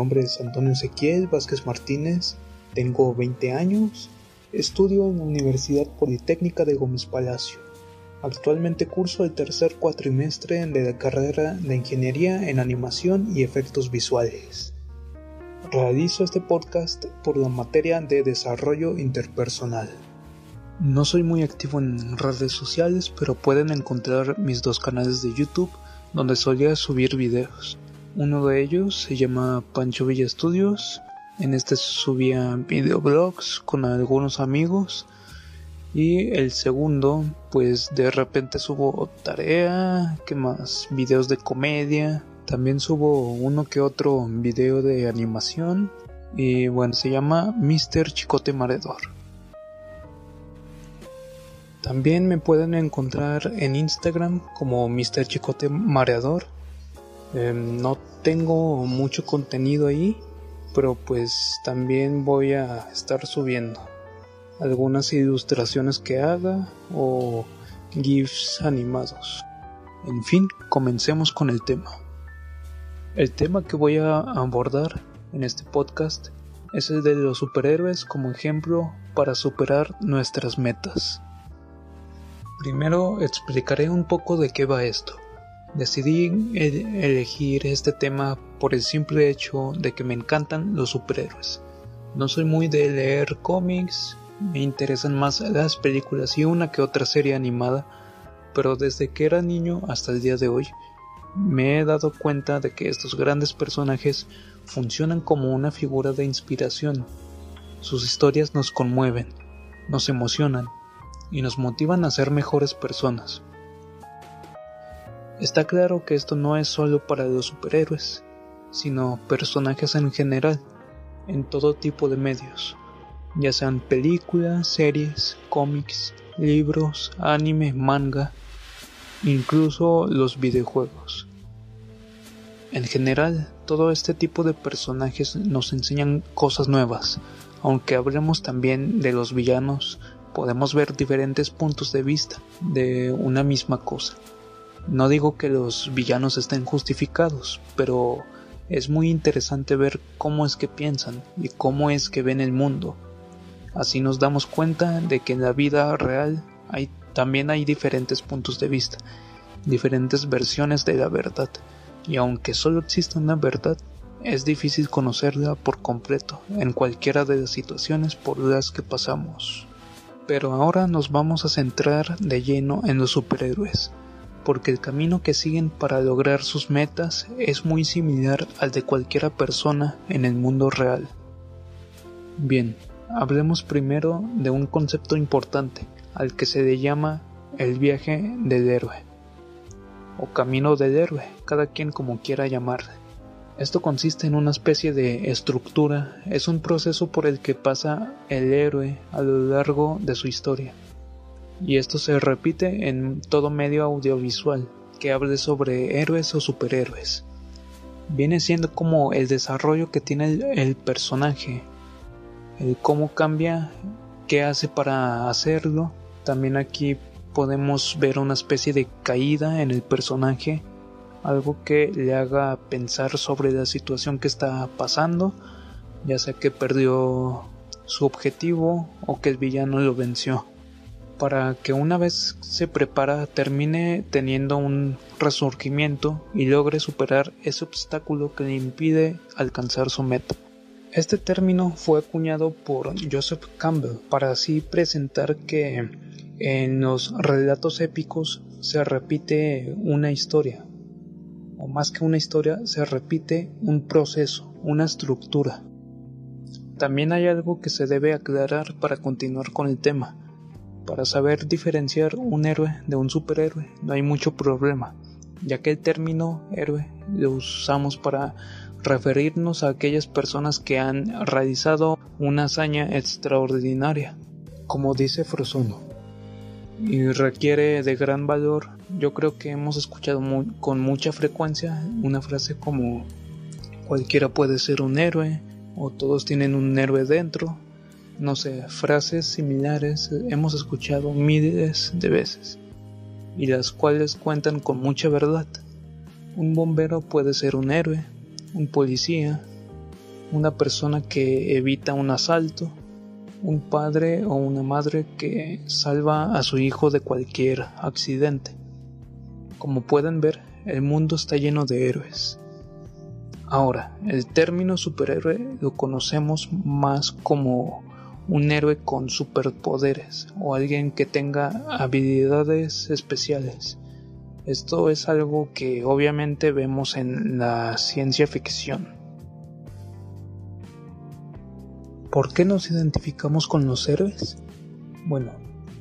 Nombre es Antonio Ezequiel Vázquez Martínez, tengo 20 años, estudio en la Universidad Politécnica de Gómez Palacio. Actualmente curso el tercer cuatrimestre de la carrera de Ingeniería en Animación y Efectos Visuales. Realizo este podcast por la materia de Desarrollo Interpersonal. No soy muy activo en redes sociales, pero pueden encontrar mis dos canales de YouTube donde solía subir videos. Uno de ellos se llama Pancho Villa Studios. En este subía videoblogs con algunos amigos. Y el segundo, pues de repente subo tarea, ¿qué más? Videos de comedia. También subo uno que otro video de animación. Y bueno, se llama Mr. Chicote Maredor. También me pueden encontrar en Instagram como Mr. Chicote Mareador Em, no tengo mucho contenido ahí, pero pues también voy a estar subiendo algunas ilustraciones que haga o GIFs animados. En fin, comencemos con el tema. El tema que voy a abordar en este podcast es el de los superhéroes como ejemplo para superar nuestras metas. Primero explicaré un poco de qué va esto. Decidí elegir este tema por el simple hecho de que me encantan los superhéroes. No soy muy de leer cómics, me interesan más las películas y una que otra serie animada, pero desde que era niño hasta el día de hoy me he dado cuenta de que estos grandes personajes funcionan como una figura de inspiración. Sus historias nos conmueven, nos emocionan y nos motivan a ser mejores personas. Está claro que esto no es solo para los superhéroes, sino personajes en general, en todo tipo de medios, ya sean películas, series, cómics, libros, anime, manga, incluso los videojuegos. En general, todo este tipo de personajes nos enseñan cosas nuevas, aunque hablemos también de los villanos, podemos ver diferentes puntos de vista de una misma cosa. No digo que los villanos estén justificados, pero es muy interesante ver cómo es que piensan y cómo es que ven el mundo. Así nos damos cuenta de que en la vida real también hay diferentes puntos de vista, diferentes versiones de la verdad, y aunque solo existe una verdad, es difícil conocerla por completo en cualquiera de las situaciones por las que pasamos. Pero ahora nos vamos a centrar de lleno en los superhéroes porque el camino que siguen para lograr sus metas es muy similar al de cualquier persona en el mundo real. Bien, hablemos primero de un concepto importante al que se le llama el viaje del héroe o camino del héroe, cada quien como quiera llamarle. Esto consiste en una especie de estructura, es un proceso por el que pasa el héroe a lo largo de su historia y esto se repite en todo medio audiovisual que hable sobre héroes o superhéroes. Viene siendo como el desarrollo que tiene el, personaje, el cómo cambia, qué hace para hacerlo. También aquí podemos ver una especie de caída en el personaje, algo que le haga pensar sobre la situación que está pasando, ya sea que perdió su objetivo o que el villano lo venció para que una vez se prepara termine teniendo un resurgimiento y logre superar ese obstáculo que le impide alcanzar su meta. Este término fue acuñado por Joseph Campbell para así presentar que en los relatos épicos se repite una historia, o más que una historia, se repite un proceso, una estructura. También hay algo que se debe aclarar para continuar con el tema. Para saber diferenciar un héroe de un superhéroe no hay mucho problema, ya que el término héroe lo usamos para referirnos a aquellas personas que han realizado una hazaña extraordinaria, como dice Frozono, y requiere de gran valor. Yo creo que hemos escuchado con mucha frecuencia una frase como cualquiera puede ser un héroe o todos tienen un héroe dentro. No sé, frases similares hemos escuchado miles de veces y las cuales cuentan con mucha verdad. Un bombero puede ser un héroe, un policía, una persona que evita un asalto, un padre o una madre que salva a su hijo de cualquier accidente. Como pueden ver, el mundo está lleno de héroes. Ahora, el término superhéroe lo conocemos más como un héroe con superpoderes o alguien que tenga habilidades especiales. Esto es algo que obviamente vemos en la ciencia ficción. ¿Por qué nos identificamos con los héroes? Bueno,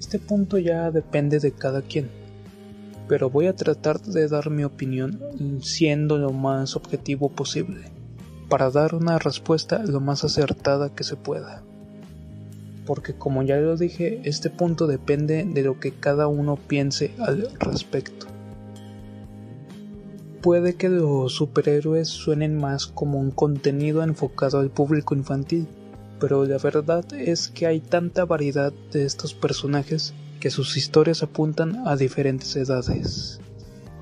este punto ya depende de cada quien, pero voy a tratar de dar mi opinión siendo lo más objetivo posible, para dar una respuesta lo más acertada que se pueda. Porque como ya lo dije, este punto depende de lo que cada uno piense al respecto. Puede que los superhéroes suenen más como un contenido enfocado al público infantil, pero la verdad es que hay tanta variedad de estos personajes que sus historias apuntan a diferentes edades.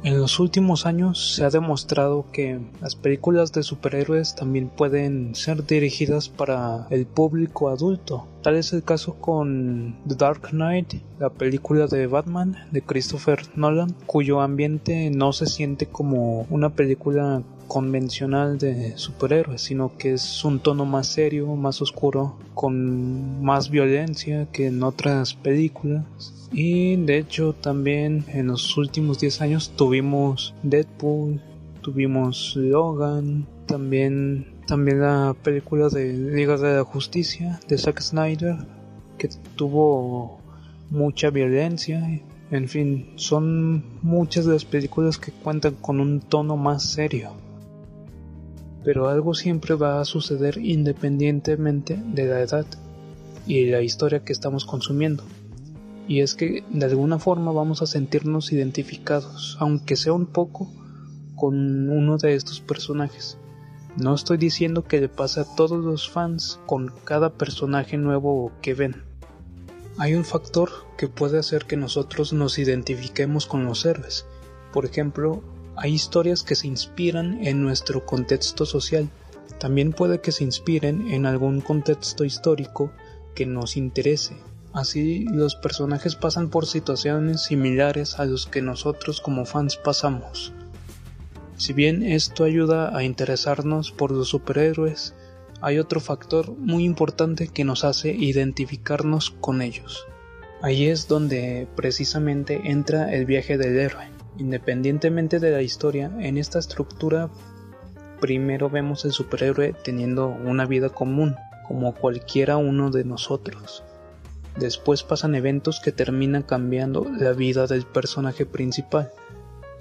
En los últimos años se ha demostrado que las películas de superhéroes también pueden ser dirigidas para el público adulto. Tal es el caso con The Dark Knight, la película de Batman de Christopher Nolan, cuyo ambiente no se siente como una película convencional de superhéroes, sino que es un tono más serio, más oscuro, con más violencia que en otras películas y de hecho también en los últimos 10 años tuvimos Deadpool, tuvimos Logan, también, también la película de Liga de la Justicia de Zack Snyder, que tuvo mucha violencia. En fin, son muchas de las películas que cuentan con un tono más serio. Pero algo siempre va a suceder independientemente de la edad y la historia que estamos consumiendo y es que de alguna forma vamos a sentirnos identificados, aunque sea un poco, con uno de estos personajes. No estoy diciendo que le pase a todos los fans con cada personaje nuevo que ven. Hay un factor que puede hacer que nosotros nos identifiquemos con los héroes. Por ejemplo, hay historias que se inspiran en nuestro contexto social. También puede que se inspiren en algún contexto histórico que nos interese Así los personajes pasan por situaciones similares a los que nosotros como fans pasamos. Si bien esto ayuda a interesarnos por los superhéroes, hay otro factor muy importante que nos hace identificarnos con ellos. Ahí es donde precisamente entra el viaje del héroe. Independientemente de la historia, en esta estructura primero vemos el superhéroe teniendo una vida común, como cualquiera uno de nosotros. Después pasan eventos que terminan cambiando la vida del personaje principal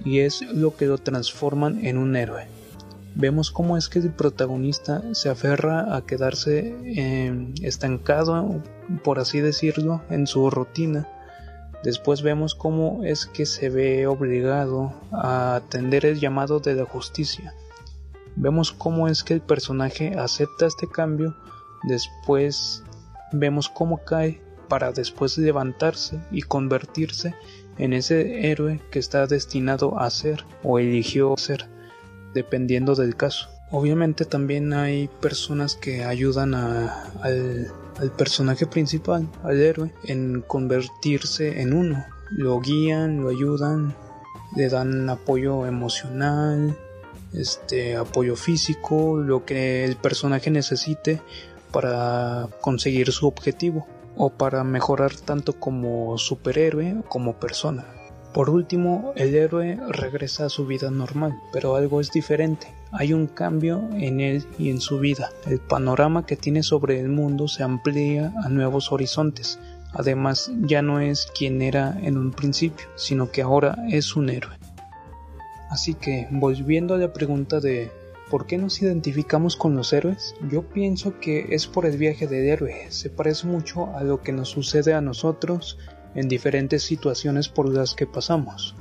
y es lo que lo transforman en un héroe. Vemos cómo es que el protagonista se aferra a quedarse em, estancado, por así decirlo, en su rutina. Después vemos cómo es que se ve obligado a atender el llamado de la justicia. Vemos cómo es que el personaje acepta este cambio. Después vemos cómo cae para después levantarse y convertirse en ese héroe que está destinado a ser o eligió ser, dependiendo del caso. Obviamente también hay personas que ayudan al, al personaje principal, al héroe, en convertirse en uno. Lo guían, lo ayudan, le dan apoyo emocional, este apoyo físico, lo que el personaje necesite para conseguir su objetivo o para mejorar tanto como superhéroe como persona. Por último, el héroe regresa a su vida normal, pero algo es diferente. Hay un cambio en él y en su vida. El panorama que tiene sobre el mundo se amplía a nuevos horizontes. Además, ya no es quien era en un principio, sino que ahora es un héroe. Así que, volviendo a la pregunta de ¿por qué nos identificamos con los héroes? Yo pienso que es por el viaje del héroe. Se parece mucho a lo que nos sucede a nosotros en diferentes situaciones por las que pasamos.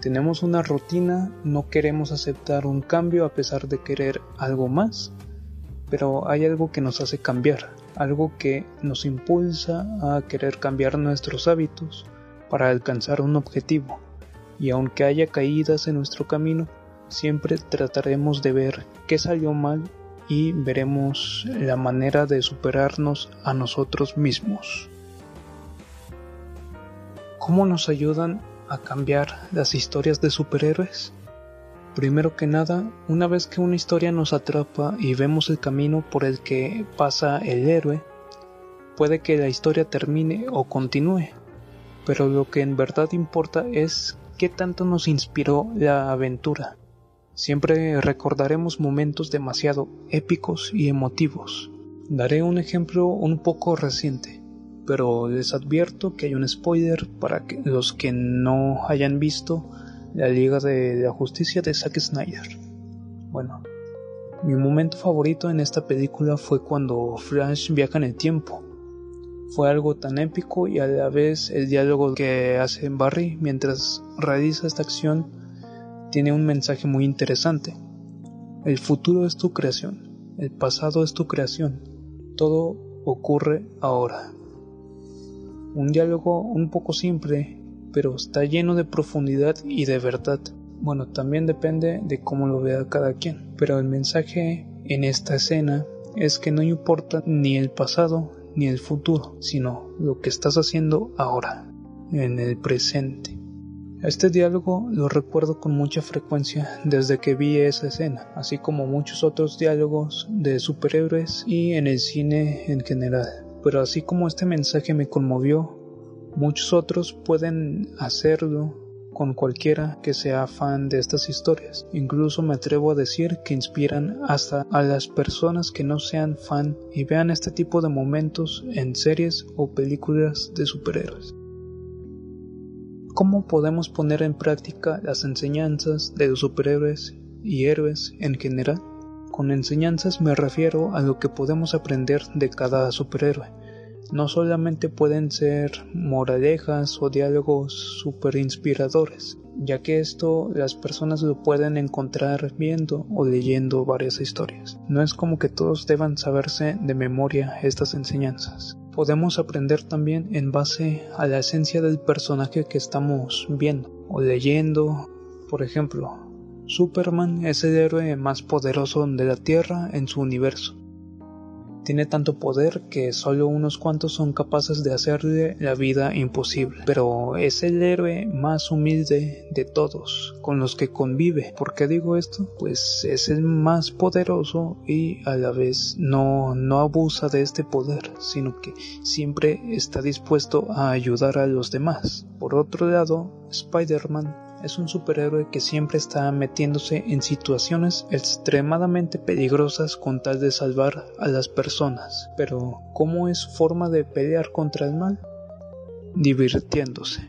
Tenemos una rutina, no queremos aceptar un cambio a pesar de querer algo más, pero hay algo que nos hace cambiar, algo que nos impulsa a querer cambiar nuestros hábitos para alcanzar un objetivo y aunque haya caídas en nuestro camino, siempre trataremos de ver qué salió mal y veremos la manera de superarnos a nosotros mismos. ¿Cómo nos ayudan a cambiar las historias de superhéroes? Primero que nada, una vez que una historia nos atrapa y vemos el camino por el que pasa el héroe, puede que la historia termine o continúe, pero lo que en verdad importa es qué tanto nos inspiró la aventura. Siempre recordaremos momentos demasiado épicos y emotivos. Daré un ejemplo un poco reciente, pero les advierto que hay un spoiler para los que no hayan visto la Liga de la Justicia de Zack Snyder. Bueno, mi momento favorito en esta película fue cuando Flash viaja en el tiempo fue algo tan épico y a la vez el diálogo que hace Barry mientras realiza esta acción tiene un mensaje muy interesante. El futuro es tu creación, el pasado es tu creación, todo ocurre ahora. Un diálogo un poco simple, pero está lleno de profundidad y de verdad. Bueno, también depende de cómo lo vea cada quien, pero el mensaje en esta escena es que no importa ni el pasado ni el futuro, sino lo que estás haciendo ahora, en el presente. Este diálogo lo recuerdo con mucha frecuencia desde que vi esa escena, así como muchos otros diálogos de superhéroes y en el cine en general. Pero así como este mensaje me conmovió, muchos otros pueden hacerlo con cualquiera que sea fan de estas historias. Incluso me atrevo a decir que inspiran hasta a las personas que no sean fan y vean este tipo de momentos en series o películas de superhéroes. ¿Cómo podemos poner en práctica las enseñanzas de los superhéroes y héroes en general? Con enseñanzas me refiero a lo que podemos aprender de cada superhéroe no solamente pueden ser moralejas o diálogos super inspiradores, ya que esto las personas lo pueden encontrar viendo o leyendo varias historias. No es como que todos deban saberse de memoria estas enseñanzas. Podemos aprender también en base a la esencia del personaje que estamos viendo o leyendo. Por ejemplo, Superman es el héroe más poderoso de la Tierra en su universo tiene tanto poder que solo unos cuantos son capaces de hacerle la vida imposible. Pero es el héroe más humilde de todos con los que convive. ¿Por qué digo esto? Pues es el más poderoso y a la vez no, no abusa de este poder, sino que siempre está dispuesto a ayudar a los demás. Por otro lado, Spider-Man es un superhéroe que siempre está metiéndose en situaciones extremadamente peligrosas con tal de salvar a las personas. Pero, ¿cómo es su forma de pelear contra el mal? Divirtiéndose.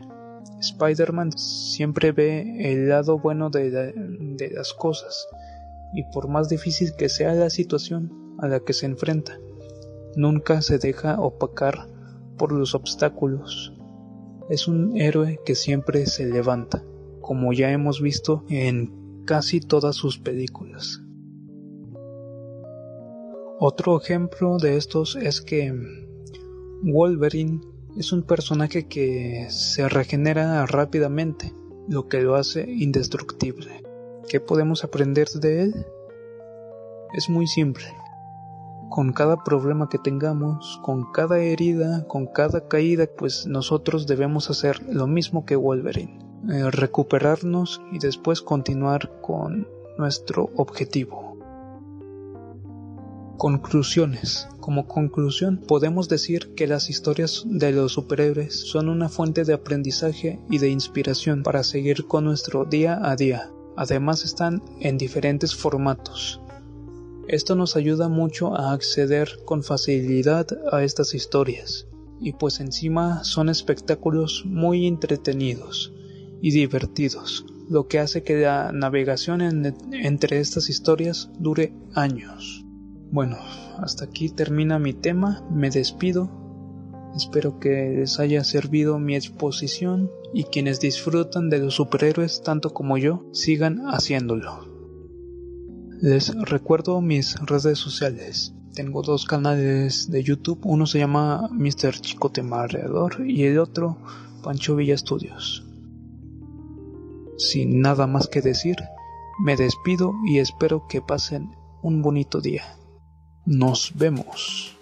Spider-Man siempre ve el lado bueno de, de las cosas, y por más difícil que sea la situación a la que se enfrenta, nunca se deja opacar por los obstáculos. Es un héroe que siempre se levanta como ya hemos visto en casi todas sus películas. Otro ejemplo de estos es que Wolverine es un personaje que se regenera rápidamente, lo que lo hace indestructible. ¿Qué podemos aprender de él? Es muy simple. Con cada problema que tengamos, con cada herida, con cada caída, pues nosotros debemos hacer lo mismo que Wolverine. Eh, recuperarnos y después continuar con nuestro objetivo. Conclusiones. Como conclusión, podemos decir que las historias de los superhéroes son una fuente de aprendizaje y de inspiración para seguir con nuestro día a día. Además están en diferentes formatos. Esto nos ayuda mucho a acceder con facilidad a estas historias. Y pues encima son espectáculos muy entretenidos y divertidos, lo que hace que la navegación entre estas historias dure años. Bueno, hasta aquí termina mi tema, me despido. Espero que les haya servido mi exposición y quienes disfrutan de los superhéroes tanto como yo sigan haciéndolo. Les recuerdo mis redes sociales. Tengo dos canales de YouTube, uno se llama Mr. Chicote Mareador y el otro Pancho Villa Studios. Sin nada más que decir, me despido y espero que pasen un bonito día. Nos vemos.